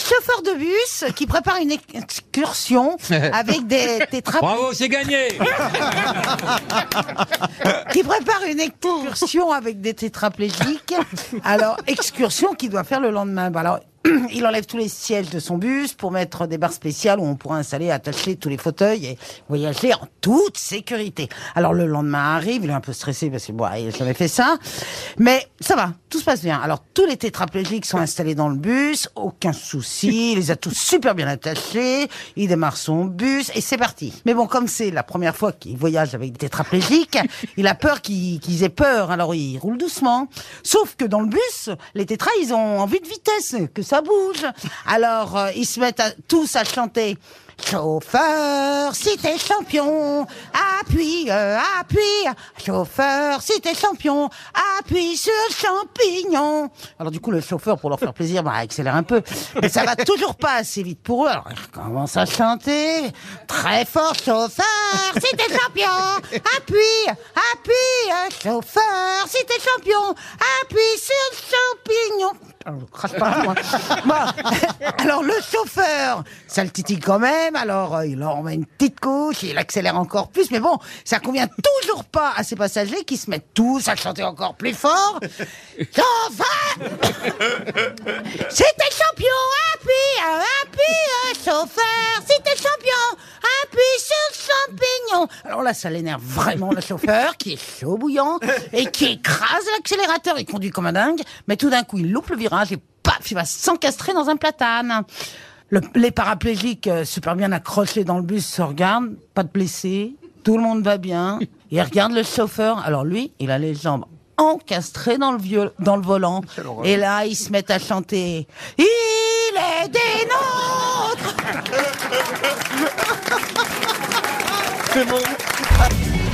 chauffeur de bus qui prépare une excursion avec des tétraplégiques. Bravo, c'est gagné qui prépare une excursion avec des tétraplégiques. Alors, excursion qu'il doit faire le lendemain. Bah, alors, il enlève tous les sièges de son bus pour mettre des barres spéciales où on pourra installer, attacher tous les fauteuils et voyager en toute sécurité. Alors le lendemain arrive, il est un peu stressé parce que bon, il n'a jamais fait ça, mais ça va, tout se passe bien. Alors tous les tétraplégiques sont installés dans le bus, aucun souci, il les a tous super bien attachés, il démarre son bus et c'est parti. Mais bon, comme c'est la première fois qu'il voyage avec des tétraplégiques, il a peur qu'ils aient peur, alors il roule doucement. Sauf que dans le bus, les tétras, ils ont envie de vitesse, que ça bouge. Alors euh, ils se mettent tous à chanter. Chauffeur, si t'es champion, appuie, euh, appuie. Chauffeur, si t'es champion, appuie sur le champignon. Alors du coup, le chauffeur, pour leur faire plaisir, bah, accélère un peu. Mais ça va toujours pas assez vite pour eux. Alors ils commencent à chanter très fort. Chauffeur, si t'es champion, appuie, appuie. Chauffeur, si t'es champion, appuie sur le champignon. Moi. Bon. Alors le chauffeur, ça le titille quand même. Alors euh, il en met une petite couche, il accélère encore plus. Mais bon, ça convient toujours pas à ces passagers qui se mettent tous à chanter encore plus fort. Chauffeur, t'es champion, appuie, appuie, euh, chauffeur, si t'es champion, appuie sur Alors là, ça l'énerve vraiment le chauffeur qui est chaud bouillant et qui écrase l'accélérateur. Il conduit comme un dingue, mais tout d'un coup, il loupe le virage et paf, il va s'encastrer dans un platane. Le- les paraplégiques euh, super bien accrochés dans le bus se regardent, pas de blessés, tout le monde va bien. Il regarde le chauffeur. Alors lui, il a les jambes encastrées dans le, viol- dans le volant. Et là, ils se mettent à chanter est des C'est bon.